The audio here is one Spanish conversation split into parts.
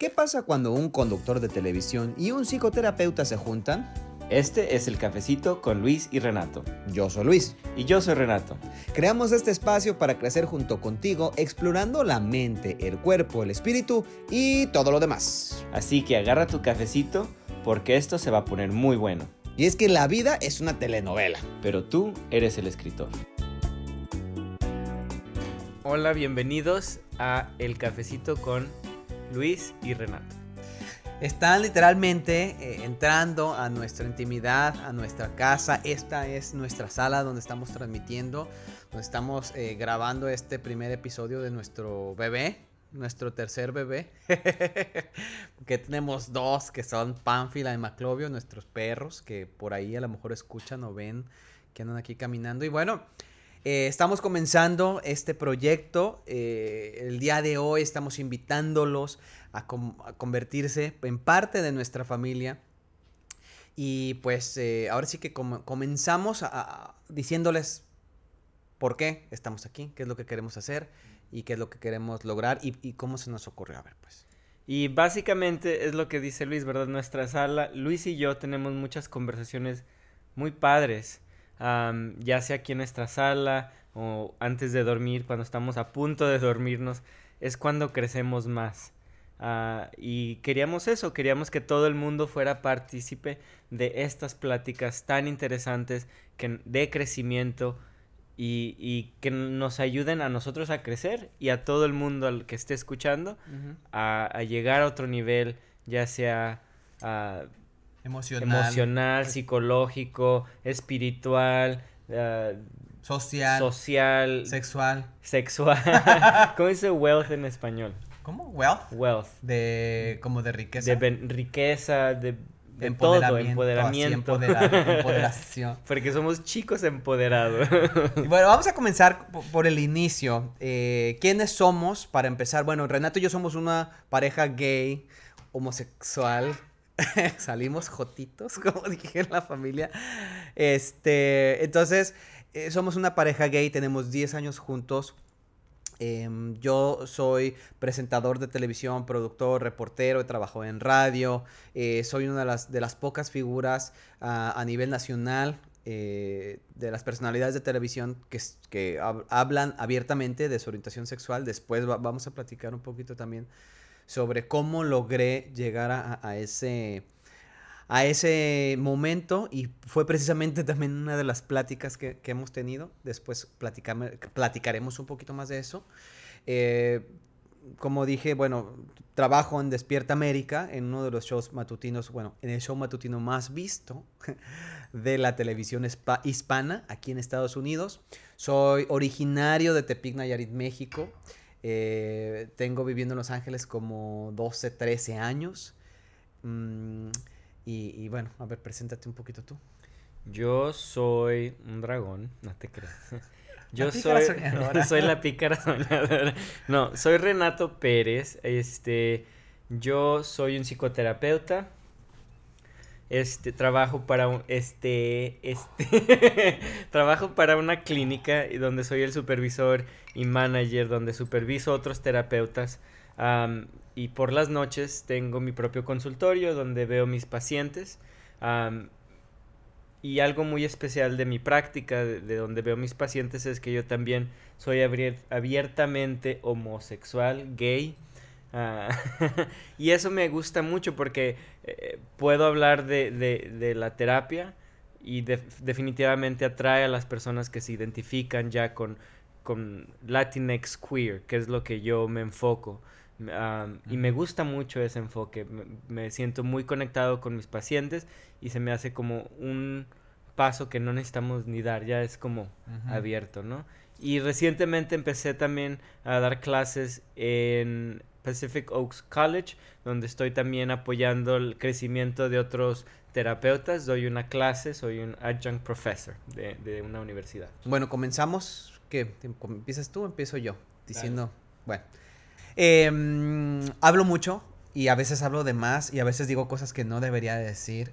¿Qué pasa cuando un conductor de televisión y un psicoterapeuta se juntan? Este es el cafecito con Luis y Renato. Yo soy Luis. Y yo soy Renato. Creamos este espacio para crecer junto contigo, explorando la mente, el cuerpo, el espíritu y todo lo demás. Así que agarra tu cafecito porque esto se va a poner muy bueno. Y es que la vida es una telenovela. Pero tú eres el escritor. Hola, bienvenidos a El Cafecito con Luis y Renato. Están literalmente eh, entrando a nuestra intimidad, a nuestra casa. Esta es nuestra sala donde estamos transmitiendo, donde estamos eh, grabando este primer episodio de nuestro bebé, nuestro tercer bebé. que tenemos dos que son Pánfila y Maclovio, nuestros perros que por ahí a lo mejor escuchan o ven que andan aquí caminando. Y bueno, eh, estamos comenzando este proyecto. Eh, el día de hoy estamos invitándolos a, convertirse en parte de nuestra familia. Y pues eh, ahora sí que comenzamos diciéndoles por qué estamos aquí, qué es lo que queremos hacer y qué es lo que queremos lograr y, y cómo se nos ocurrió. A ver, pues. Y básicamente es lo que dice Luis, ¿verdad? Nuestra sala, Luis y yo tenemos muchas conversaciones muy padres ya sea aquí en nuestra sala o antes de dormir, cuando estamos a punto de dormirnos, es cuando crecemos más. Ah, y queríamos eso, queríamos que todo el mundo fuera partícipe de estas pláticas tan interesantes que, de crecimiento y, que nos ayuden a nosotros a crecer y a todo el mundo al que esté escuchando a, llegar a otro nivel, ya sea uh, emocional, psicológico, espiritual, uh, social, social, sexual. Sexual. ¿Cómo dice wealth en español? ¿Cómo? Wealth. Wealth. De como de riqueza. De riqueza, de, de todo, empoderamiento. empoderación. Porque somos chicos empoderados. y bueno, vamos a comenzar por el inicio. Eh, ¿Quiénes somos? Para empezar, bueno, Renato y yo somos una pareja gay, homosexual, salimos jotitos, como dije en la familia. Este, entonces, eh, somos una pareja gay, tenemos 10 años juntos. Em, yo soy presentador de televisión, productor, reportero, he trabajado en radio, eh, soy una de las, de las pocas figuras ah, a nivel nacional eh, de las personalidades de televisión que, que hablan abiertamente de su orientación sexual. Después vamos a platicar un poquito también sobre cómo logré llegar a, ese a ese momento y fue precisamente también una de las pláticas que, hemos tenido. Después platicaremos un poquito más de eso. Eh, como dije, bueno, trabajo en Despierta América, en uno de los shows matutinos, bueno, en el show matutino más visto de la televisión hispana aquí en Estados Unidos. Soy originario de Tepic, Nayarit, México. Eh, tengo viviendo en Los Ángeles como 12, 13 años. Mm, y, bueno, a ver, preséntate un poquito tú. Yo soy un dragón, no te creas. Yo soy, soy la pícara soñadora. No, soy Renato Pérez. Este, yo soy un psicoterapeuta este trabajo para un este este trabajo para una clínica donde soy el supervisor y manager donde superviso otros terapeutas y por las noches tengo mi propio consultorio donde veo mis pacientes y algo muy especial de mi práctica de, de, donde veo mis pacientes es que yo también soy abiertamente homosexual gay Ah, y eso me gusta mucho porque eh, puedo hablar de, de, la terapia y definitivamente atrae a las personas que se identifican ya con, con Latinx queer, que es lo que yo me enfoco. y me gusta mucho ese enfoque. Me, siento muy conectado con mis pacientes y se me hace como un paso que no necesitamos ni dar, ya es como abierto, ¿no? Y recientemente empecé también a dar clases en Pacific Oaks College, donde estoy también apoyando el crecimiento de otros terapeutas. Doy una clase, soy un adjunct professor de, una universidad. Bueno, comenzamos. ¿Qué? ¿Empiezas tú o empiezo yo? Diciendo, bueno. Em, hablo mucho y a veces hablo de más y a veces digo cosas que no debería decir.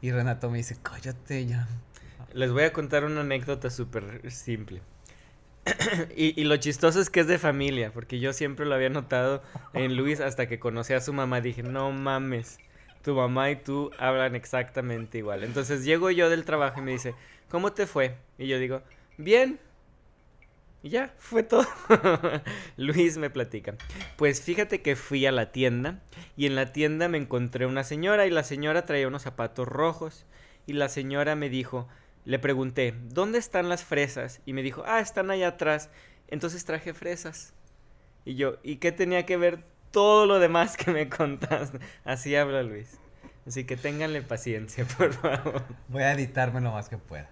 Y Renato me dice, cállate ya. Les voy a contar una anécdota súper simple. y, lo chistoso es que es de familia, porque yo siempre lo había notado en Luis hasta que conocí a su mamá. Dije, no mames, tu mamá y tú hablan exactamente igual. Entonces llego yo del trabajo y me dice, ¿cómo te fue? Y yo digo, bien. Y ya, fue todo. Luis me platica. Pues fíjate que fui a la tienda y en la tienda me encontré una señora y la señora traía unos zapatos rojos y la señora me dijo, le pregunté, ¿dónde están las fresas? Y me dijo, ah, están allá atrás. Entonces traje fresas. Y yo, ¿y qué tenía que ver todo lo demás que me contaste? Así habla Luis. Así que ténganle paciencia, por favor. Voy a editarme lo más que pueda.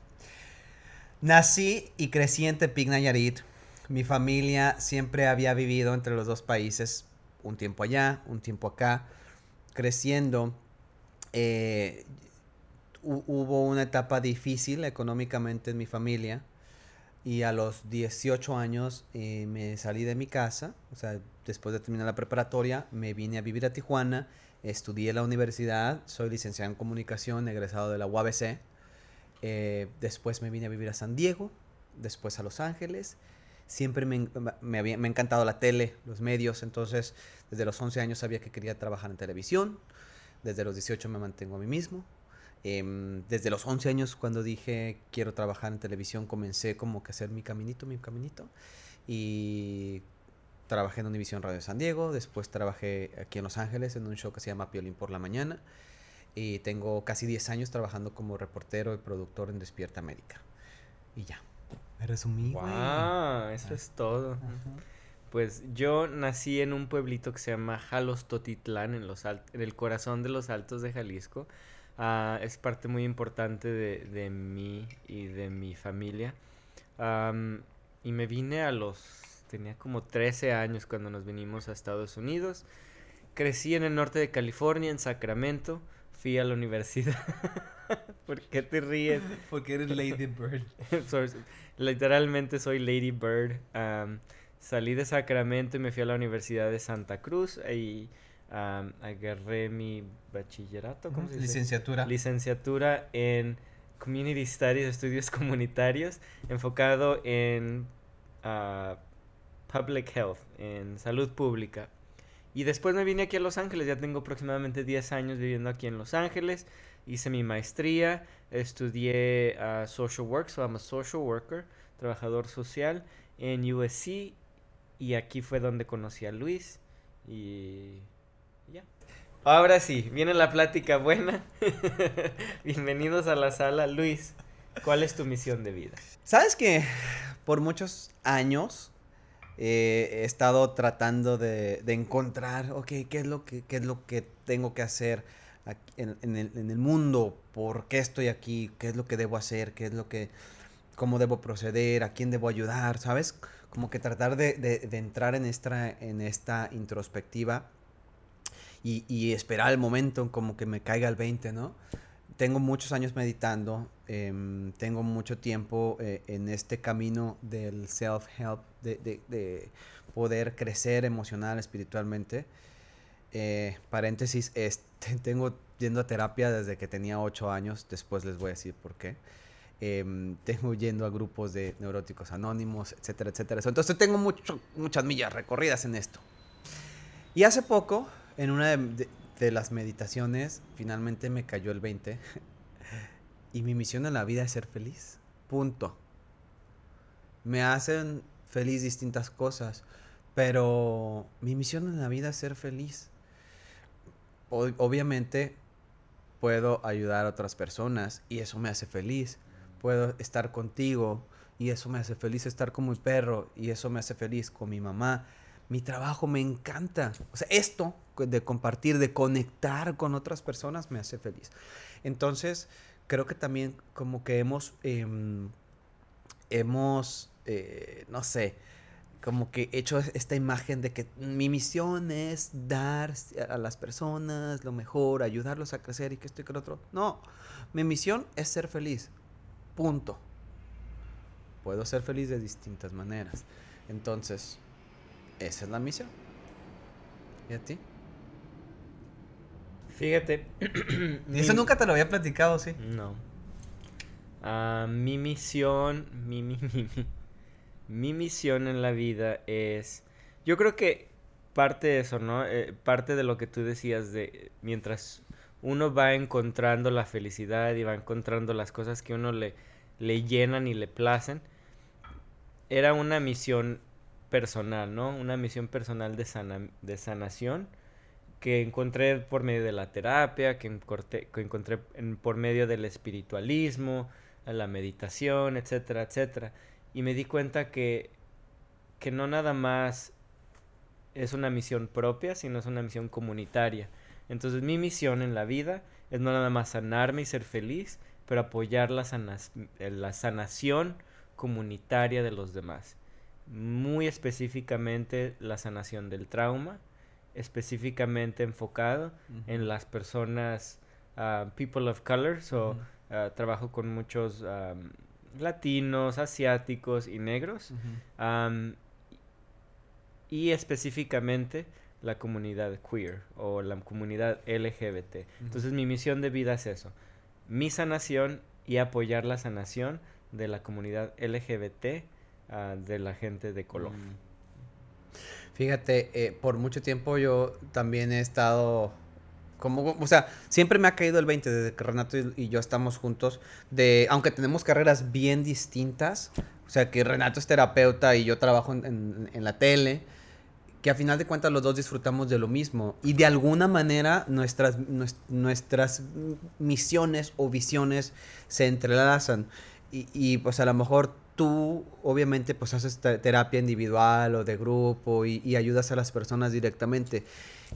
Nací y crecí en Tepic, Nayarit. Mi familia siempre había vivido entre los dos países, un tiempo allá, un tiempo acá, creciendo. Eh, hubo una etapa difícil económicamente en mi familia y a los 18 años eh, me salí de mi casa, o sea, después de terminar la preparatoria, me vine a vivir a Tijuana, estudié en la universidad, soy licenciado en comunicación, egresado de la UABC, eh, después me vine a vivir a San Diego, después a Los Ángeles, siempre me, me, había, me ha encantado la tele, los medios, entonces desde los 11 años sabía que quería trabajar en televisión, desde los 18 me mantengo a mí mismo, Em, desde los 11 años cuando dije quiero trabajar en televisión comencé como que hacer mi caminito, mi caminito. Y trabajé en Univision Radio San Diego, después trabajé aquí en Los Ángeles en un show que se llama Piolín por la mañana. Y tengo casi 10 años trabajando como reportero y productor en Despierta América. Y ya. Me resumí. Wow, eso es todo. Pues yo nací en un pueblito que se llama Jalos Totitlán, en, los en el corazón de los Altos de Jalisco. Ah, es parte muy importante de, de, mí y de mi familia. y me vine a los... Tenía como 13 años cuando nos vinimos a Estados Unidos. Crecí en el norte de California, en Sacramento. Fui a la universidad. ¿Por qué te ríes? Porque eres Lady Bird. Literalmente soy Lady Bird. salí de Sacramento y me fui a la Universidad de Santa Cruz. Y agarré mi bachillerato, ¿cómo se dice? Licenciatura. Licenciatura en Community Studies, estudios comunitarios, enfocado en uh, Public Health, en salud pública. Y después me vine aquí a Los Ángeles, ya tengo aproximadamente 10 años viviendo aquí en Los Ángeles. Hice mi maestría, estudié uh, Social Work, so I'm a social worker, trabajador social en USC. Y aquí fue donde conocí a Luis. Y Ahora sí, viene la plática buena. Bienvenidos a la sala. Luis, ¿cuál es tu misión de vida? Sabes que por muchos años eh, he estado tratando de, encontrar, ok, ¿qué es lo que, es lo que tengo que hacer en, el, mundo? ¿Por qué estoy aquí? ¿Qué es lo que debo hacer? ¿Qué es lo que, cómo debo proceder? ¿A quién debo ayudar? ¿Sabes? Como que tratar de, de entrar en esta, en esta introspectiva y, esperar el momento como que me caiga el 20, ¿no? Tengo muchos años meditando, em, tengo mucho tiempo eh, en este camino del self-help, de, poder crecer emocional, espiritualmente. Eh, paréntesis, este, tengo yendo a terapia desde que tenía 8 años, después les voy a decir por qué. Em, tengo yendo a grupos de neuróticos anónimos, etcétera, etcétera. Entonces tengo mucho, muchas millas recorridas en esto. Y hace poco en una de, las meditaciones finalmente me cayó el 20 y mi misión en la vida es ser feliz. Punto. Me hacen feliz distintas cosas, pero mi misión en la vida es ser feliz. obviamente puedo ayudar a otras personas y eso me hace feliz. Puedo estar contigo y eso me hace feliz estar con mi perro y eso me hace feliz con mi mamá mi trabajo me encanta. O sea, esto de compartir, de conectar con otras personas me hace feliz. Entonces, creo que también como que hemos, em, hemos, eh, no sé, como que hecho esta imagen de que mi misión es dar a las personas lo mejor, ayudarlos a crecer y que esto y que lo otro. No, mi misión es ser feliz. Punto. Puedo ser feliz de distintas maneras. Entonces, esa es la misión. ¿Y a ti? Fíjate. eso nunca te lo había platicado, sí? No. Ah, mi misión, mi, mi, mi misión en la vida es, yo creo que parte de eso, ¿no? Eh, parte de lo que tú decías de mientras uno va encontrando la felicidad y va encontrando las cosas que uno le, le llenan y le placen, era una misión personal, ¿no? Una misión personal de, sana, de sanación que encontré por medio de la terapia, que, encontré por medio del espiritualismo, la meditación, etcétera, etcétera. Y me di cuenta que, que no nada más es una misión propia, sino es una misión comunitaria. Entonces mi misión en la vida es no nada más sanarme y ser feliz, pero apoyar la, la sanación comunitaria de los demás. Muy específicamente la sanación del trauma, específicamente enfocado en las personas, uh, people of color, so, uh, trabajo con muchos um, latinos, asiáticos y negros, um, y específicamente la comunidad queer o la comunidad LGBT. Entonces mi misión de vida es eso, mi sanación y apoyar la sanación de la comunidad LGBT, uh, de la gente de color. Mm. Fíjate, eh, por mucho tiempo yo también he estado como, o sea, siempre me ha caído el 20 desde que Renato y, yo estamos juntos, de, aunque tenemos carreras bien distintas, o sea, que Renato es terapeuta y yo trabajo en, la tele, que a final de cuentas los dos disfrutamos de lo mismo y de alguna manera nuestras, nuestras misiones o visiones se entrelazan y, y pues a lo mejor tú obviamente pues haces terapia individual o de grupo y, ayudas a las personas directamente.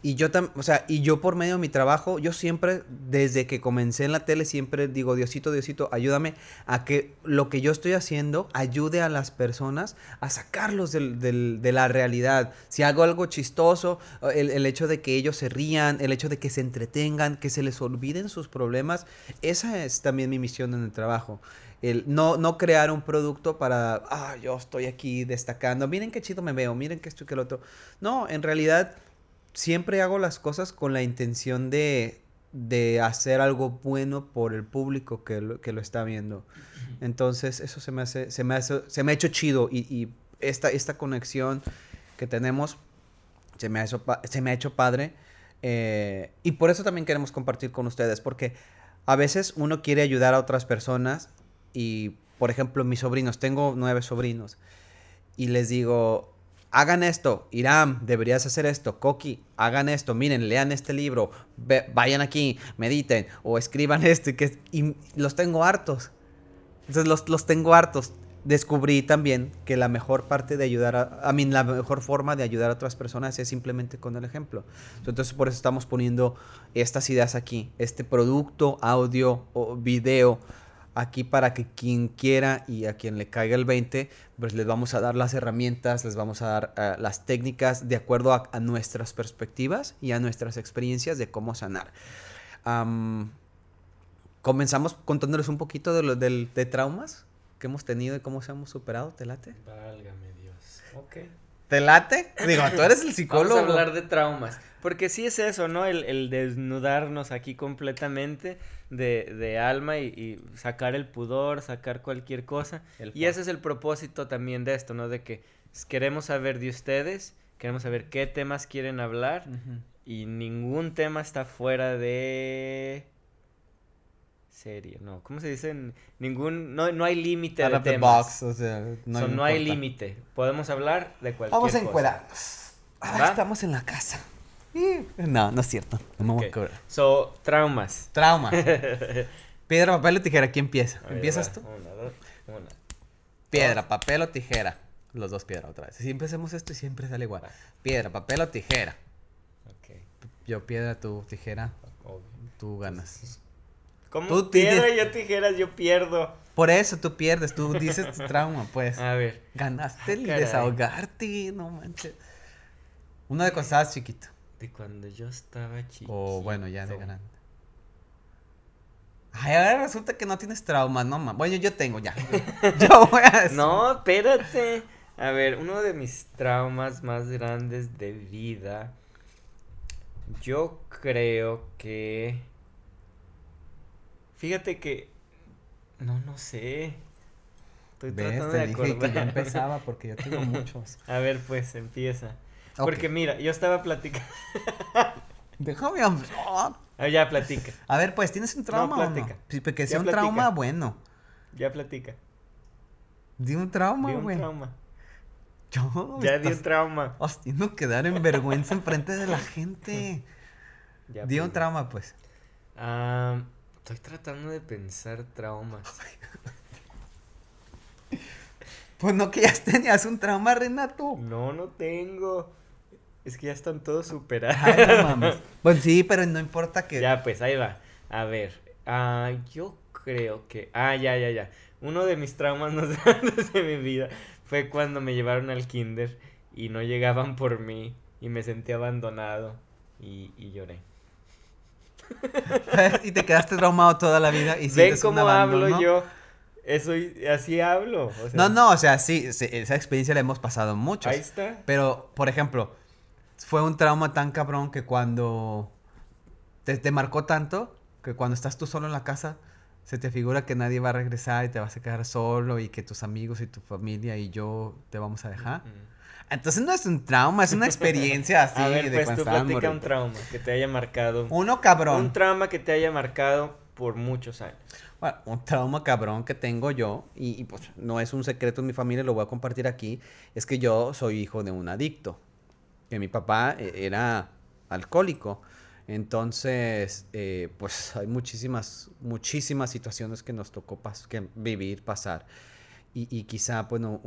Y yo o sea, y yo por medio de mi trabajo, yo siempre, desde que comencé en la tele, siempre digo, Diosito, Diosito, ayúdame a que lo que yo estoy haciendo ayude a las personas a sacarlos de la realidad. Si hago algo chistoso, el, el, hecho de que ellos se rían, el hecho de que se entretengan, que se les olviden sus problemas, esa es también mi misión en el trabajo no, no crear un producto para, ah, yo estoy aquí destacando, miren qué chido me veo, miren qué esto y qué lo otro. No, en realidad siempre hago las cosas con la intención de, de hacer algo bueno por el público que lo, que lo está viendo. Entonces, eso se me hace, se me hace, se me ha hecho chido y, y esta, esta conexión que tenemos se me ha hecho, se me ha hecho padre. Eh, y por eso también queremos compartir con ustedes, porque a veces uno quiere ayudar a otras personas y, por ejemplo, mis sobrinos, tengo nueve sobrinos, y les digo, hagan esto, Iram, deberías hacer esto, Koki, hagan esto, miren, lean este libro, vayan aquí, mediten, o escriban esto, y, que, y los tengo hartos. Entonces los, los tengo hartos. Descubrí también que la mejor parte de ayudar a, a mí, la mejor forma de ayudar a otras personas es simplemente con el ejemplo. Entonces por eso estamos poniendo estas ideas aquí, este producto, audio o video aquí para que quien quiera y a quien le caiga el 20, pues les vamos a dar las herramientas, les vamos a dar eh, las técnicas de acuerdo a, nuestras perspectivas y a nuestras experiencias de cómo sanar. comenzamos contándoles un poquito de, lo, de, de traumas que hemos tenido y cómo se hemos superado, ¿te late? Válgame Dios. Ok. ¿Te late? Digo, tú eres el psicólogo. Vamos a hablar de traumas. Porque sí es eso, ¿no? El, desnudarnos aquí completamente de, alma y, sacar el pudor, sacar cualquier cosa. y ese es el propósito también de esto, ¿no? De que queremos saber de ustedes, queremos saber qué temas quieren hablar y ningún tema está fuera de serie, no, ¿cómo se dice? Ningún, no, no hay límite de temas. o sea, no, hay límite. Podemos hablar de cualquier Vamos a encuadrarnos. estamos en la casa. No, no es cierto. No me voy a So, traumas. Traumas. Piedra, papel o tijera. ¿Quién empieza? ¿Empiezas tú? Una, dos, una. Piedra, papel o tijera. Los dos piedra otra vez. Siempre hacemos esto y siempre sale igual. Piedra, papel o tijera. Yo piedra, tú tijera. Tú ganas. ¿Cómo tú piedra, yo tijeras, yo pierdo. Por eso tú pierdes, tú dices tu trauma, pues. A ver. Ganaste el desahogarte, no manches. Uno de cuando estabas chiquito cuando yo estaba chiquito. O bueno, ya de grande. Ay, ahora resulta que no tienes trauma, no, Bueno, yo tengo ya. yo voy a No, espérate. A ver, uno de mis traumas más grandes de vida. Yo creo que. Fíjate que. No, no sé. Estoy ¿Ves? tratando Te de dije que yo empezaba porque yo tengo muchos. A ver, pues, empieza. Porque mira, yo estaba platicando. Déjame hablar. Ah, ya platica. A ver, pues, ¿tienes un trauma o no? platica. Sí, porque Ya sea un platica. trauma, bueno. Ya platica. Di un trauma, Di un güey. trauma. Yo, Ya di un estás trauma. haciendo quedar en vergüenza enfrente de la gente. Ya, Di un pues. trauma, pues. Ah, estoy tratando de pensar traumas. Pues no que ya tenías un trauma, Renato. No, no tengo. Es que ya están todos superados. Ay, no mames. Pues sí, pero no importa que. Ya, pues ahí va. A ver. Ah, yo creo que. Ah, ya, ya, ya. Uno de mis traumas más grandes de mi vida fue cuando me llevaron al kinder y no llegaban por mí y me sentí abandonado y, y lloré. y te quedaste traumado toda la vida y ¿Ven sientes un cómo hablo abandono. yo? Eso, así hablo. o sea, No, no, o sea, sí, sí, esa experiencia la hemos pasado muchos. Ahí está. Pero, por ejemplo, fue un trauma tan cabrón que cuando te, te marcó tanto que cuando estás tú solo en la casa se te figura que nadie va a regresar y te vas a quedar solo y que tus amigos y tu familia y yo te vamos a dejar. Mm. Entonces no es un trauma, es una experiencia así a ver, de pues tú platica un trauma que te haya marcado. Uno cabrón. Un trauma que te haya marcado por muchos años. Bueno, un trauma cabrón que tengo yo, y, y, pues no es un secreto en mi familia, lo voy a compartir aquí, es que yo soy hijo de un adicto, que mi papá eh, era alcohólico. Entonces, eh, pues hay muchísimas, muchísimas situaciones que nos tocó que vivir, pasar. Y, y quizá, bueno,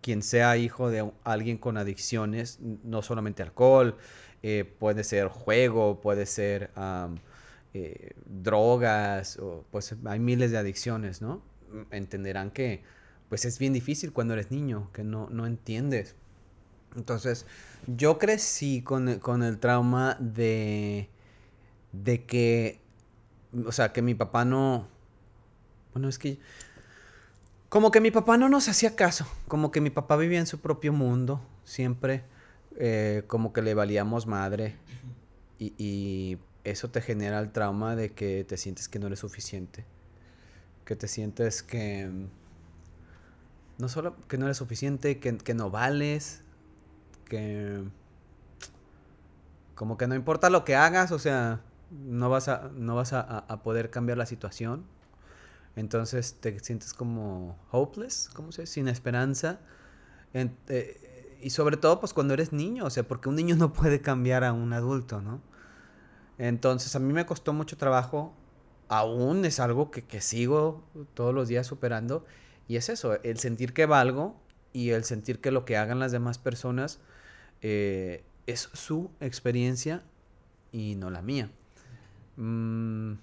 quien sea hijo de alguien con adicciones, no solamente alcohol, eh, puede ser juego, puede ser eh, drogas, o, pues hay miles de adicciones, ¿no? Entenderán que pues es bien difícil cuando eres niño, que no, no entiendes. Entonces, yo crecí con, el- con el trauma de, de que, o sea, que mi papá no, bueno, es que, como que mi papá no nos hacía caso, como que mi papá vivía en su propio mundo, siempre, eh, como que le valíamos madre, y, y eso te genera el trauma de que te sientes que no eres suficiente, que te sientes que, mm, no solo que no eres suficiente, que, que no vales, que como que no importa lo que hagas, o sea, no vas a, no vas a, poder cambiar la situación. Entonces te sientes como hopeless, ¿cómo se dice? Sin esperanza. Eh, y sobre todo, pues cuando eres niño, o sea, porque un niño no puede cambiar a un adulto, ¿no? Entonces a mí me costó mucho trabajo, aún es algo que, que sigo todos los días superando, y es eso, el sentir que valgo y el sentir que lo que hagan las demás personas eh, es su experiencia y no la mía. Mm,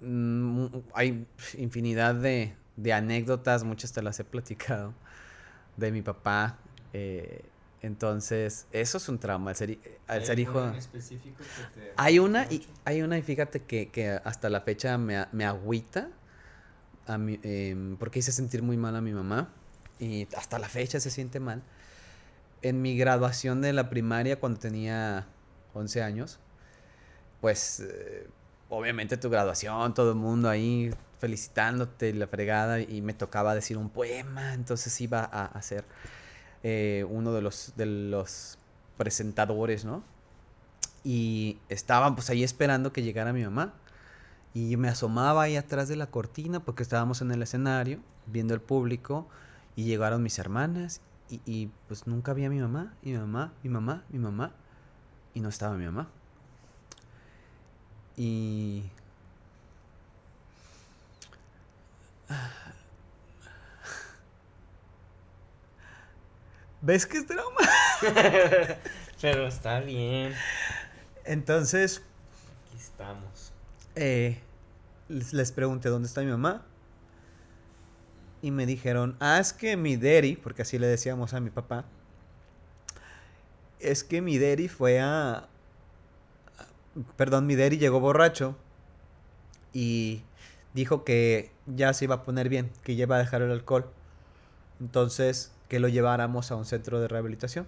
mm, hay infinidad de, de anécdotas, muchas te las he platicado, de mi papá. eh, entonces, eso es un trauma, al ser, al ser hijo... Hay una, y, hay una, y fíjate que, que hasta la fecha me, me agüita, a mi- em, porque hice sentir muy mal a mi mamá, y hasta la fecha se siente mal. En mi graduación de la primaria, cuando tenía 11 años, pues eh, obviamente tu graduación, todo el mundo ahí felicitándote la fregada, y me tocaba decir un poema, entonces iba a hacer eh, uno de los, de los presentadores, ¿no? Y estaban pues ahí esperando que llegara mi mamá. Y me asomaba ahí atrás de la cortina porque estábamos en el escenario viendo el público y llegaron mis hermanas y, y, pues nunca vi a mi mamá, mi mamá, mi mamá, mi mamá y no estaba mi mamá. Y... ¿Ves que es trauma? Pero está bien. Entonces, Aquí estamos. eh, les, les pregunté dónde está mi mamá. Y me dijeron, ah, es que mi daddy, porque así le decíamos a mi papá, es que mi daddy fue a... Perdón, mi daddy llegó borracho y dijo que ya se iba a poner bien, que ya iba a dejar el alcohol. Entonces, que lo lleváramos a un centro de rehabilitación.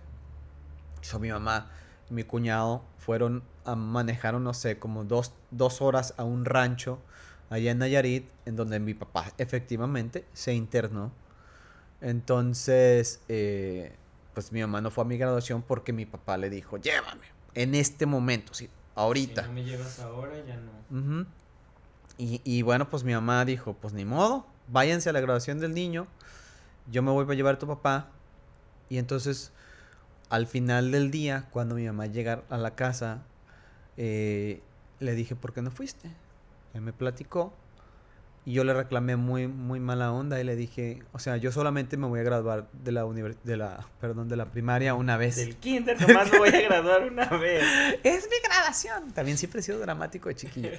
So, mi mamá y mi cuñado fueron a manejar, no sé, como dos, dos horas a un rancho allá en Nayarit, en donde mi papá efectivamente se internó. Entonces, eh, pues mi mamá no fue a mi graduación porque mi papá le dijo, llévame, en este momento, sí, ahorita. Si no me llevas ahora, ya no. y, y, bueno, pues mi mamá dijo, pues ni modo, váyanse a la graduación del niño, yo me voy a llevar a tu papá. Y entonces, al final del día, cuando mi mamá llega a la casa, eh, le dije, ¿por qué no fuiste? Él me platicó y yo le reclamé muy, muy mala onda y le dije, o sea, yo solamente me voy a graduar de la de la, perdón, de la primaria una vez. Del kinder nomás me voy a graduar una vez. es mi graduación. También siempre he sido dramático de chiquillo.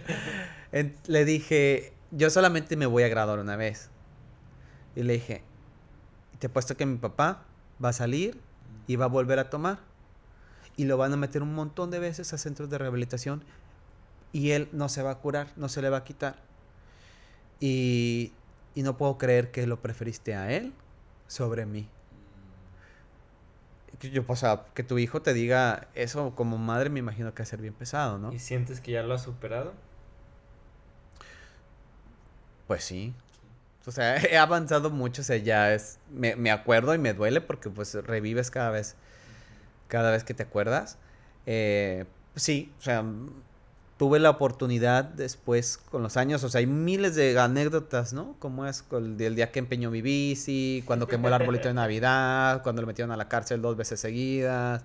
le dije, yo solamente me voy a graduar una vez. Y le dije, te apuesto que mi papá va a salir y va a volver a tomar. Y lo van a meter un montón de veces a centros de rehabilitación y él no se va a curar, no se le va a quitar. Y, y no puedo creer que lo preferiste a él sobre mí. Yo, o sea, que tu hijo te diga eso como madre me imagino que va a ser bien pesado, ¿no? ¿Y sientes que ya lo has superado? Pues sí. O sea, he avanzado mucho, o sea, ya es... Me, me acuerdo y me duele porque pues revives cada vez, cada vez que te acuerdas. Eh, sí, o sea, tuve la oportunidad después con los años, o sea, hay miles de anécdotas, ¿no? Como es el, día que empeñó mi bici, cuando quemó el arbolito de Navidad, cuando lo metieron a la cárcel dos veces seguidas.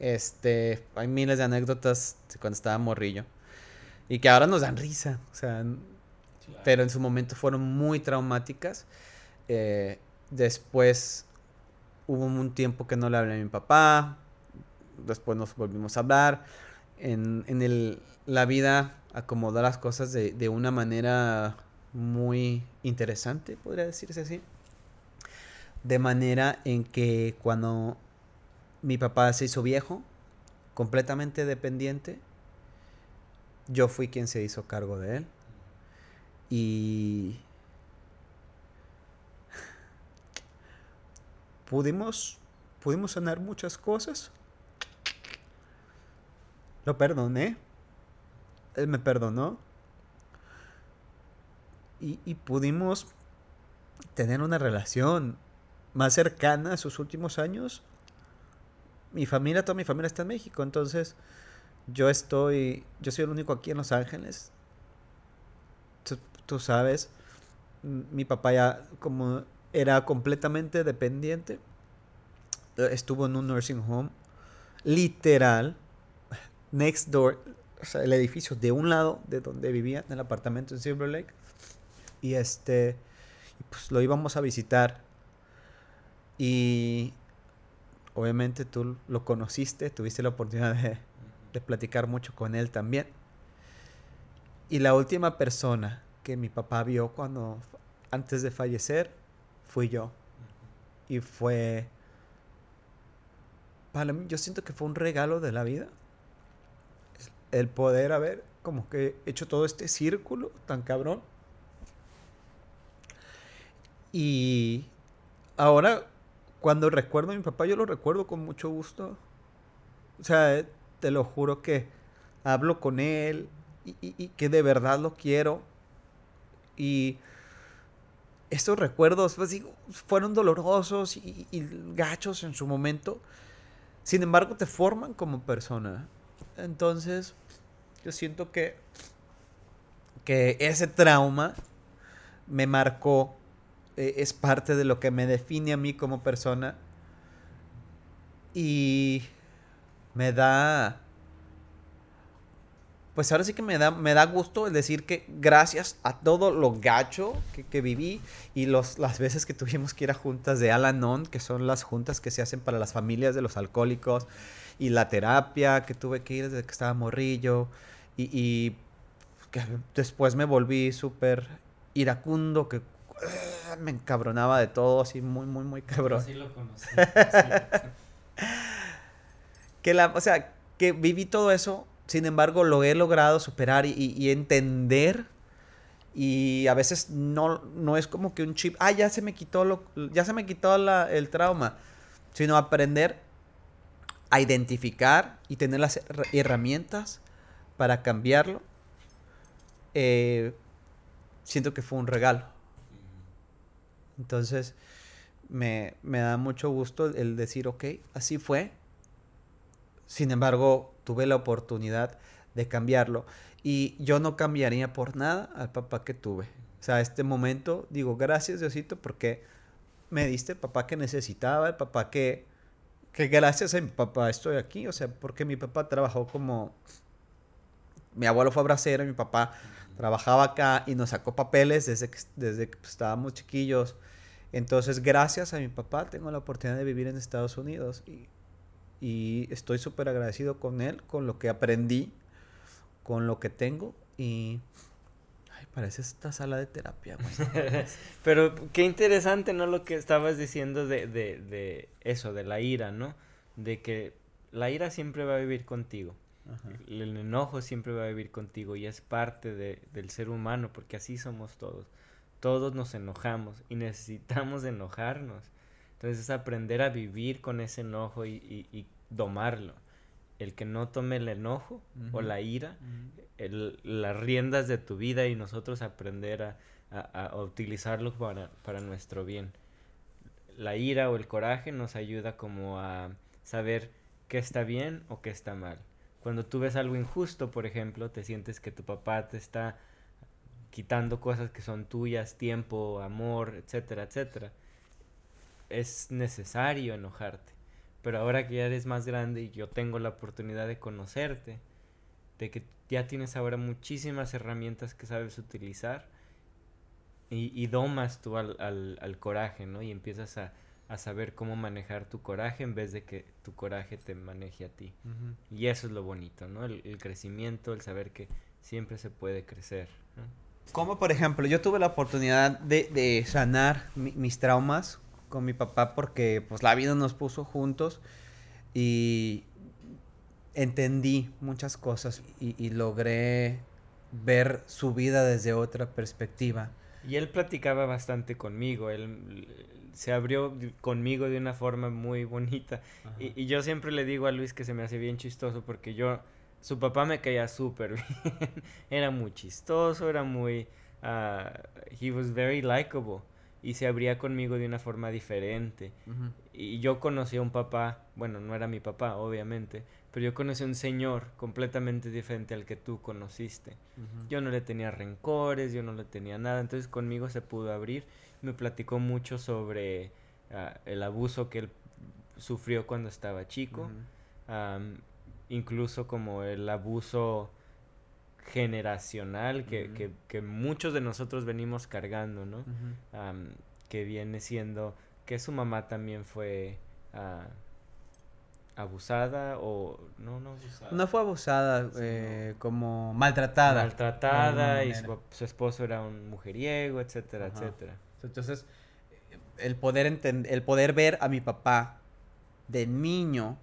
Este, hay miles de anécdotas cuando estaba morrillo. Y que ahora nos dan risa, o sea, pero en su momento fueron muy traumáticas. Eh, después hubo un tiempo que no le hablé a mi papá, después nos volvimos a hablar en, el, la vida acomodar las cosas de, de, una manera muy interesante, podría decirse así. De manera en que cuando mi papá se hizo viejo, completamente dependiente, yo fui quien se hizo cargo de él. Y pudimos, pudimos sanar muchas cosas lo perdoné. Él me perdonó. Y, pudimos tener una relación más cercana a sus últimos años. Mi familia, toda mi familia está en México, entonces yo estoy, yo soy el único aquí en Los Ángeles. Tú, sabes, mi papá ya como era completamente dependiente, estuvo en un nursing home, literal, next door, o sea, el edificio de un lado de donde vivía, en el apartamento en Silver Lake. Y este, pues lo íbamos a visitar. Y obviamente tú lo conociste, tuviste la oportunidad de, platicar mucho con él también. Y la última persona que mi papá vio cuando, antes de fallecer, fui yo. Y fue, para mí, yo siento que fue un regalo de la vida el poder haber como que hecho todo este círculo tan cabrón. Y ahora, cuando recuerdo a mi papá, yo lo recuerdo con mucho gusto. O sea, te lo juro que hablo con él y, que de verdad lo quiero. Y estos recuerdos, pues fueron dolorosos y, y gachos en su momento. Sin embargo, te forman como persona. Entonces, yo siento que, que ese trauma me marcó, e, es parte de lo que me define a mí como persona y me da pues ahora sí que me da, me da gusto el decir que gracias a todo lo gacho que, viví y los, las veces que tuvimos que ir a juntas de Alanon, que son las juntas que se hacen para las familias de los alcohólicos, y la terapia que tuve que ir desde que estaba morrillo, y, que después me volví súper iracundo, que uh, me encabronaba de todo, así muy, muy, muy cabrón. Así lo conocí. que la, o sea, que viví todo eso sin embargo, lo he logrado superar y, entender. Y a veces no, no, es como que un chip, ah, ya se me quitó, lo, ya se me quitó el trauma. Sino aprender a identificar y tener las herramientas para cambiarlo. Eh, siento que fue un regalo. Entonces, me, me da mucho gusto el decir, ok, así fue. Sin embargo, tuve la oportunidad de cambiarlo. Y yo no cambiaría por nada al papá que tuve. O sea, este momento digo, gracias Diosito porque me diste el papá que necesitaba, el papá que, que gracias a mi papá estoy aquí. O sea, porque mi papá trabajó como... Mi abuelo fue abracero, mi papá trabajaba acá y nos sacó papeles desde que, desde que estábamos chiquillos. Entonces, gracias a mi papá tengo la oportunidad de vivir en Estados Unidos y, y estoy súper agradecido con él, con lo que aprendí, con lo que tengo y... Ay, parece esta sala de terapia. Pero qué interesante, ¿no? Lo que estabas diciendo de, de, de eso, de la ira, ¿no? De que la ira siempre va a vivir contigo. El enojo siempre va a vivir contigo y es parte de, del ser humano porque así somos todos. Todos nos enojamos y necesitamos enojarnos. Entonces es aprender a vivir con ese enojo y, y, domarlo. El que no tome el enojo o la ira, el, las riendas de tu vida y nosotros aprender a, a, a utilizarlo para, para nuestro bien. La ira o el coraje nos ayuda como a saber qué está bien o qué está mal cuando tú ves algo injusto, por ejemplo, te sientes que tu papá te está quitando cosas que son tuyas, tiempo, amor, etcétera, etcétera. Es necesario enojarte. Pero ahora que ya eres más grande y yo tengo la oportunidad de conocerte, de que ya tienes ahora muchísimas herramientas que sabes utilizar y, y domas tú al, al, al coraje, ¿no? Y empiezas a, a saber cómo manejar tu coraje en vez de que tu coraje te maneje a ti. Y eso es lo bonito, ¿no? El, crecimiento, el saber que siempre se puede crecer. Como por ejemplo, yo tuve la oportunidad de, de sanar mis traumas con mi papá porque pues la vida nos puso juntos y entendí muchas cosas y, y logré ver su vida desde otra perspectiva. Y él platicaba bastante conmigo, él se abrió conmigo de una forma muy bonita. Y, y, yo siempre le digo a Luis que se me hace bien chistoso porque yo, su papá me caía súper bien. era muy chistoso, era muy... Uh, he was very likable. Y se abría conmigo de una forma diferente. Uh -huh. Y yo conocí a un papá, bueno, no era mi papá, obviamente, pero yo conocí a un señor completamente diferente al que tú conociste. Uh -huh. Yo no le tenía rencores, yo no le tenía nada, entonces conmigo se pudo abrir me platicó mucho sobre uh, el abuso que él sufrió cuando estaba chico, -huh. um, incluso como el abuso generacional que, uh -huh. que, que, muchos de nosotros venimos cargando, ¿no? Um, que viene siendo que su mamá también fue uh, abusada o no no abusada. no fue abusada sí, eh, no. como maltratada maltratada y su, su, esposo era un mujeriego etcétera Ajá. etcétera entonces, el poder, entender, el poder ver a mi papá de niño,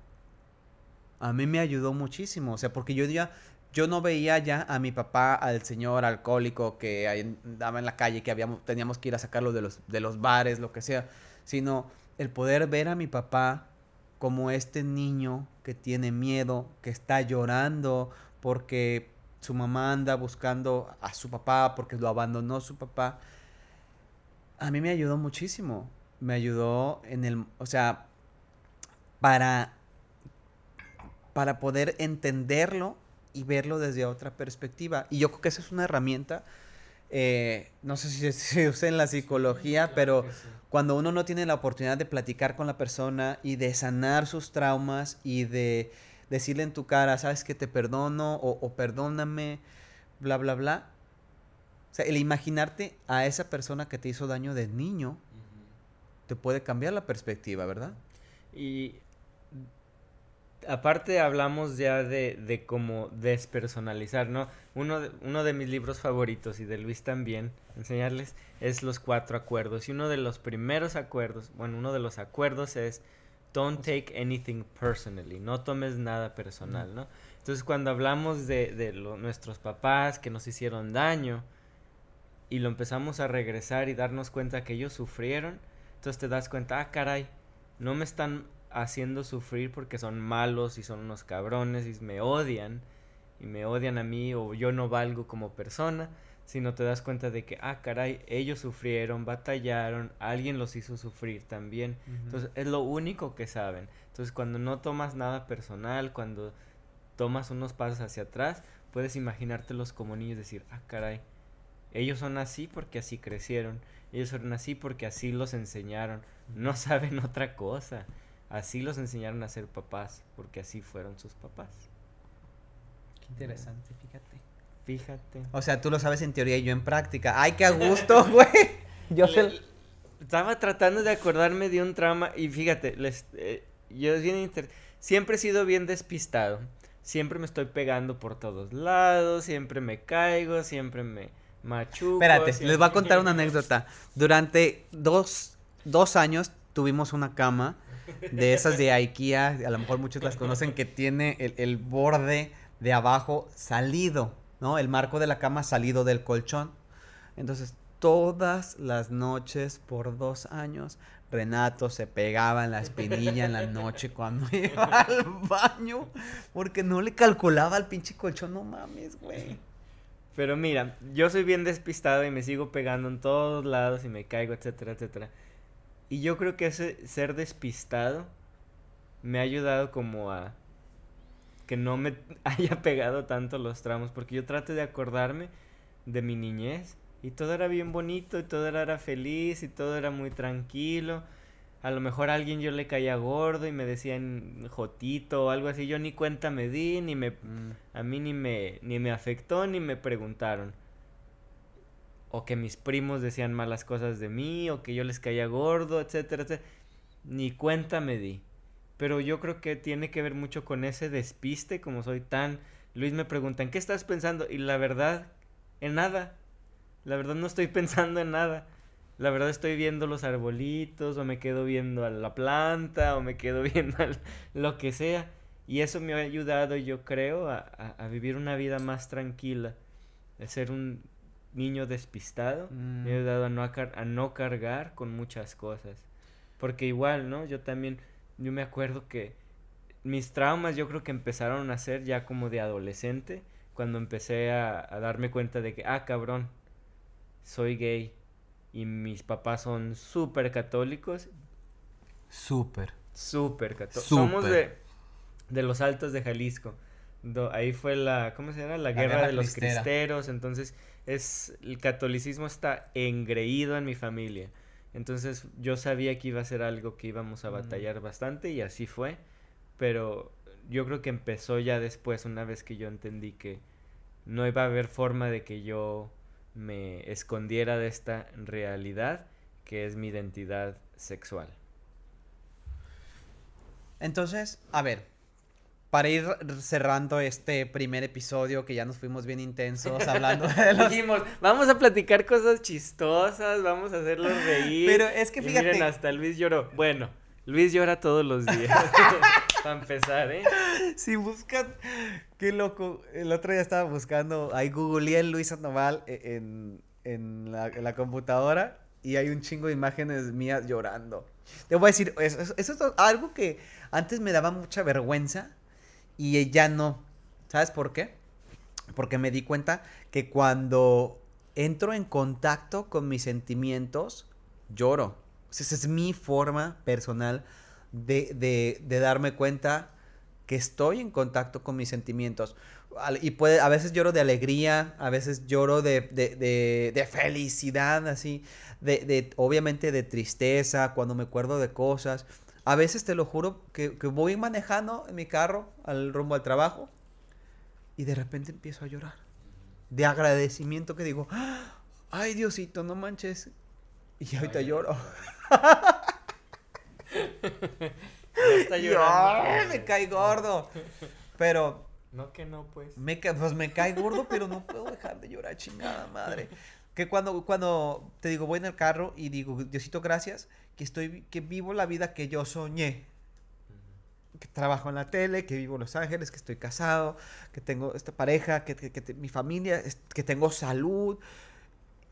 a mí me ayudó muchísimo. O sea, porque yo ya, yo no veía ya a mi papá, al señor alcohólico que andaba en la calle, que teníamos que ir a sacarlo de los, de los bares, lo que sea, sino el poder ver a mi papá como este niño que tiene miedo, que está llorando porque su mamá anda buscando a su papá, porque lo abandonó su papá a mí me ayudó muchísimo. Me ayudó en el, o sea, para, para poder entenderlo y verlo desde otra perspectiva. Y yo creo que esa es una herramienta, eh, no sé si se usa en la psicología, sí, claro pero sí. cuando uno no tiene la oportunidad de platicar con la persona y de sanar sus traumas y de decirle en tu cara, sabes que te perdono o, o perdóname, bla, bla, bla, o sea, el imaginarte a esa persona que te hizo daño de niño uh -huh. te puede cambiar la perspectiva, ¿verdad? Y aparte hablamos ya de, de cómo despersonalizar, ¿no? Uno de, uno de mis libros favoritos y de Luis también, enseñarles, es Los Cuatro Acuerdos. Y uno de los primeros acuerdos, bueno, uno de los acuerdos es Don't take anything personally, no tomes nada personal, ¿no? Entonces cuando hablamos de, de lo, nuestros papás que nos hicieron daño, y lo empezamos a regresar y darnos cuenta que ellos sufrieron, entonces te das cuenta, ah, caray, no me están haciendo sufrir porque son malos y son unos cabrones y me odian y me odian a mí o yo no valgo como persona. sino te das cuenta de que, ah, caray, ellos sufrieron, batallaron, alguien los hizo sufrir también. Entonces, es lo único que saben. Entonces, cuando no tomas nada personal, cuando tomas unos pasos hacia atrás, puedes imaginártelos como niños y decir, ah, caray, ellos son así porque así crecieron, ellos son así porque así los enseñaron, no saben otra cosa, así los enseñaron a ser papás, porque así fueron sus papás. Qué interesante, fíjate. Fíjate. O sea, tú lo sabes en teoría y yo en práctica. ¡Ay, qué a gusto, güey! Yo sé... Estaba tratando de acordarme de un trauma y fíjate, les, eh, yo bien siempre he sido bien despistado. Siempre me estoy pegando por todos lados, siempre me caigo, siempre me machuco. Espérate, les voy a contar una anécdota. Durante dos, dos años tuvimos una cama de esas de IKEA, a lo mejor muchos las conocen, que tiene el, el borde de abajo salido. ¿no? El marco de la cama salido del colchón. Entonces, todas las noches por dos años, Renato se pegaba en la espinilla en la noche cuando iba al baño, porque no le calculaba al pinche colchón, no mames, güey. Pero mira, yo soy bien despistado y me sigo pegando en todos lados y me caigo, etcétera, etcétera. Y yo creo que ese ser despistado me ha ayudado como a que no me haya pegado tanto los tramos, porque yo trato de acordarme de mi niñez y todo era bien bonito y todo era feliz y todo era muy tranquilo. A lo mejor a alguien yo le caía gordo y me decían jotito o algo así, yo ni cuenta me di, ni me mm. a mí ni me ni me afectó ni me preguntaron. O que mis primos decían malas cosas de mí o que yo les caía gordo, etcétera, etcétera. Ni cuenta me di. Pero yo creo que tiene que ver mucho con ese despiste, como soy tan... Luis me pregunta, ¿en qué estás pensando? Y la verdad, en nada. La verdad no estoy pensando en nada. La verdad estoy viendo los arbolitos, o me quedo viendo a la planta, o me quedo viendo lo que sea. Y eso me ha ayudado, yo creo, a, a, vivir una vida más tranquila. De ser un niño despistado. Me ha mm. ayudado a no, a no cargar con muchas cosas. Porque igual, ¿no? Yo también yo me acuerdo que mis traumas yo creo que empezaron a ser ya como de adolescente, cuando empecé a, darme cuenta de que, ah, cabrón, soy gay y mis papás son súper católicos. Súper. Súper católicos. Somos de, de los altos de Jalisco. ahí fue la, ¿cómo se llama? La, guerra, de los cristeros. Entonces, es, el catolicismo está engreído en mi familia. Entonces yo sabía que iba a ser algo que íbamos a batallar bastante y así fue. Pero yo creo que empezó ya después, una vez que yo entendí que no iba a haber forma de que yo me escondiera de esta realidad que es mi identidad sexual. Entonces, a ver, para ir cerrando este primer episodio que ya nos fuimos bien intensos hablando de los... Dijimos, vamos a platicar cosas chistosas, vamos a hacerlos reír. Pero es que fíjate... miren, hasta Luis lloró. Bueno, Luis llora todos los días. para empezar, ¿eh? Si buscan... Qué loco. El otro día estaba buscando... Ahí googleé Luis Sandoval e-, en, en, la, en la computadora y hay un chingo de imágenes mías llorando. Te voy a decir, eso, eso, es algo que antes me daba mucha vergüenza y ya no. ¿Sabes por qué? Porque me di cuenta que cuando entro en contacto con mis sentimientos, lloro. esa es mi forma personal de, darme cuenta que estoy en contacto con mis sentimientos. Y puede, a veces lloro de alegría, a veces lloro de, de felicidad, así, de, obviamente de tristeza, cuando me acuerdo de cosas. A veces te lo juro que, voy manejando en mi carro al rumbo al trabajo y de repente empiezo a llorar. De agradecimiento que digo, ay Diosito, no manches. Y ahorita lloro. está llorando. me cae gordo. Pero. No que no, pues. Me, pues me cae gordo, pero no puedo dejar de llorar, chingada madre. Que cuando, cuando te digo, voy en el carro y digo, Diosito, gracias que estoy, que vivo la vida que yo soñé. Que trabajo en la tele, que vivo en Los Ángeles, que estoy casado, que tengo esta pareja, que, que, mi familia, que tengo salud.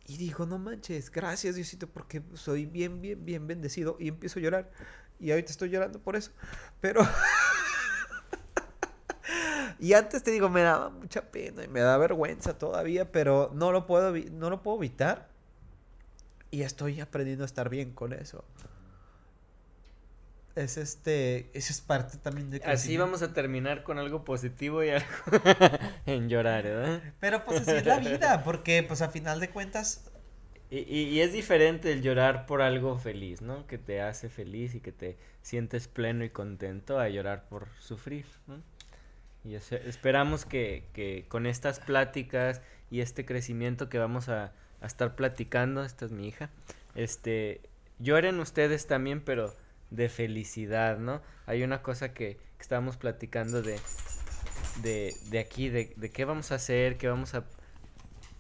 Y digo, no manches, gracias Diosito, porque soy bien, bien, bien bendecido. Y empiezo a llorar. Y ahorita estoy llorando por eso. Pero... Y antes te digo, me daba mucha pena y me da vergüenza todavía, pero no lo puedo, no lo puedo evitar. Y estoy aprendiendo a estar bien con eso. Es este, eso es parte también de Así crecimiento. vamos a terminar con algo positivo y algo en llorar, ¿verdad? Pero pues así es la vida, porque pues a final de cuentas Y, y- y es diferente el llorar por algo feliz, ¿no? Que te hace feliz y que te sientes pleno y contento a llorar por sufrir, ¿no? Y es- esperamos que, que con estas pláticas y este crecimiento que vamos a, a estar platicando, esta es mi hija, este, lloren ustedes también, pero de felicidad, ¿no? Hay una cosa que, que estábamos platicando de, de, de aquí, de, de qué vamos a hacer, qué vamos a,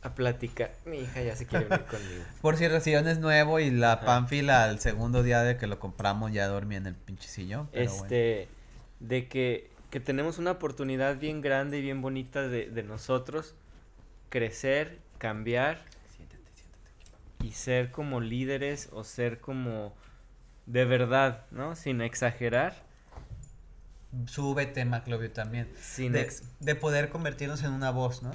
a platicar. Mi hija ya se quiere venir conmigo. Por cierto, el sillón es nuevo y la Ajá. Pánfila al segundo día de que lo compramos ya dormía en el pinche sillón. Pero bueno. este, de que, que tenemos una oportunidad bien grande y bien bonita de, de nosotros crecer, cambiar y ser como líderes o ser como de verdad, ¿no? Sin exagerar, Súbete, Maclovio, también. sin De, ex- de poder convertirnos en una voz, ¿no?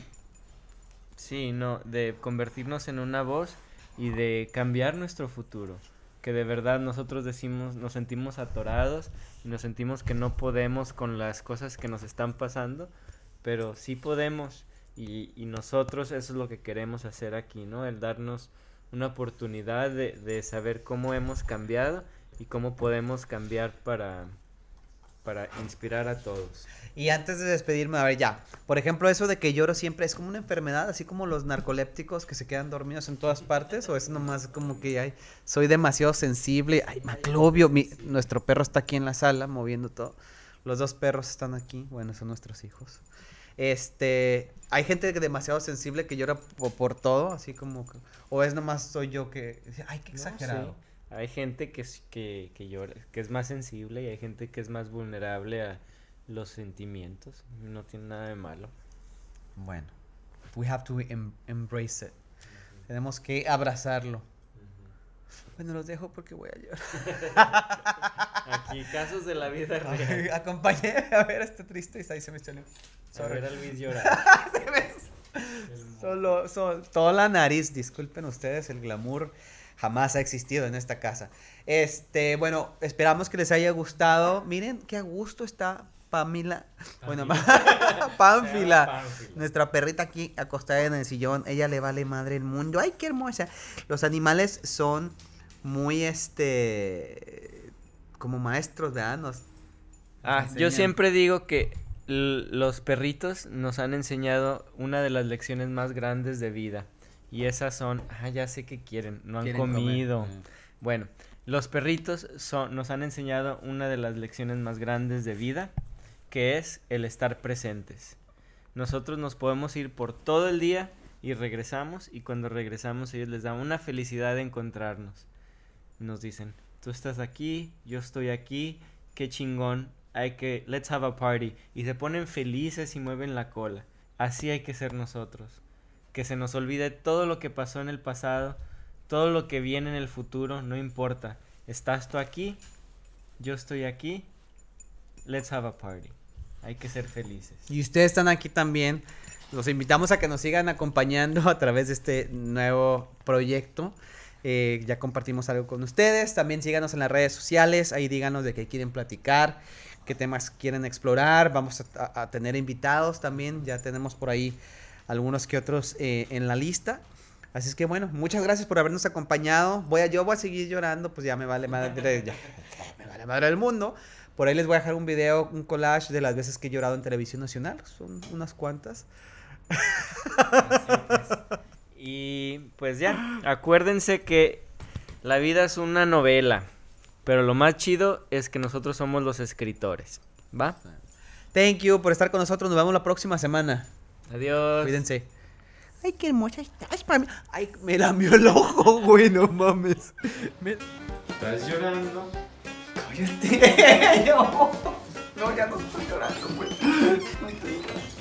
Sí, no, de convertirnos en una voz y de cambiar nuestro futuro. Que de verdad nosotros decimos, nos sentimos atorados y nos sentimos que no podemos con las cosas que nos están pasando, pero sí podemos y, y nosotros eso es lo que queremos hacer aquí, ¿no? El darnos una oportunidad de, de saber cómo hemos cambiado y cómo podemos cambiar para, para inspirar a todos. Y antes de despedirme, a ver, ya. Por ejemplo, eso de que lloro siempre es como una enfermedad, así como los narcolépticos que se quedan dormidos en todas partes, o es nomás como que ay, soy demasiado sensible. Ay, Maclovio, mi- nuestro perro está aquí en la sala moviendo todo. Los dos perros están aquí, bueno, son nuestros hijos. Este, hay gente demasiado sensible que llora po- por, todo, así como que- o es nomás soy yo que, ay, qué No, exagerado. sí. Hay gente que es, que, que llora, que es más sensible y hay gente que es más vulnerable a los sentimientos. No tiene nada de malo. Bueno, we have to em- embrace it. Tenemos que abrazarlo. Bueno, los dejo porque voy a llorar. Aquí, casos de la vida real. Acompáñame a ver este triste y ahí se me salió. A Sorry. ver a Luis llorar. Se me- Solo, solo, toda la nariz, disculpen ustedes, el glamour jamás ha existido en esta casa. Este, bueno, esperamos que les haya gustado. Miren qué a gusto está Pamela. Bueno, Pánfila. Pánfila. Nuestra perrita aquí acostada en el sillón, ella le vale madre el mundo. Ay, qué hermosa. Los animales son muy, este, como maestros, ¿verdad? Nos Ah, enseñan. yo siempre digo que los perritos nos han enseñado una de las lecciones más grandes de vida. Y esas son, ah, ya sé que quieren, no han quieren comido. Bueno, los perritos son, nos han enseñado una de las lecciones más grandes de vida, que es el estar presentes. Nosotros nos podemos ir por todo el día y regresamos, y cuando regresamos ellos les da una felicidad de encontrarnos. Nos dicen, tú estás aquí, yo estoy aquí, qué chingón, hay que, let's have a party. Y se ponen felices y mueven la cola. Así hay que ser nosotros. Que se nos olvide todo lo que pasó en el pasado, todo lo que viene en el futuro, no importa. Estás tú aquí, yo estoy aquí, let's have a party. Hay que ser felices. Y ustedes están aquí también. Los invitamos a que nos sigan acompañando a través de este nuevo proyecto. Eh, ya compartimos algo con ustedes. También síganos en las redes sociales. Ahí díganos de qué quieren platicar, qué temas quieren explorar. Vamos a, a- tener invitados también. Ya tenemos por ahí algunos que otros eh, en la lista. Así es que bueno, muchas gracias por habernos acompañado. Voy a, yo voy a seguir llorando, pues ya me vale madre, ya, me vale madre del mundo. Por ahí les voy a dejar un video, un collage de las veces que he llorado en televisión nacional. Son unas cuantas. Y pues ya, acuérdense que la vida es una novela, pero lo más chido es que nosotros somos los escritores. ¿Va? Thank you por estar con nosotros. Nos vemos la próxima semana. Adiós. Cuídense. Ay, qué hermosa estás, Pam. Ay, me lamió el ojo, güey, no mames. Me... ¿Estás llorando? Cállate. no, ya no estoy llorando, güey. No estoy llorando.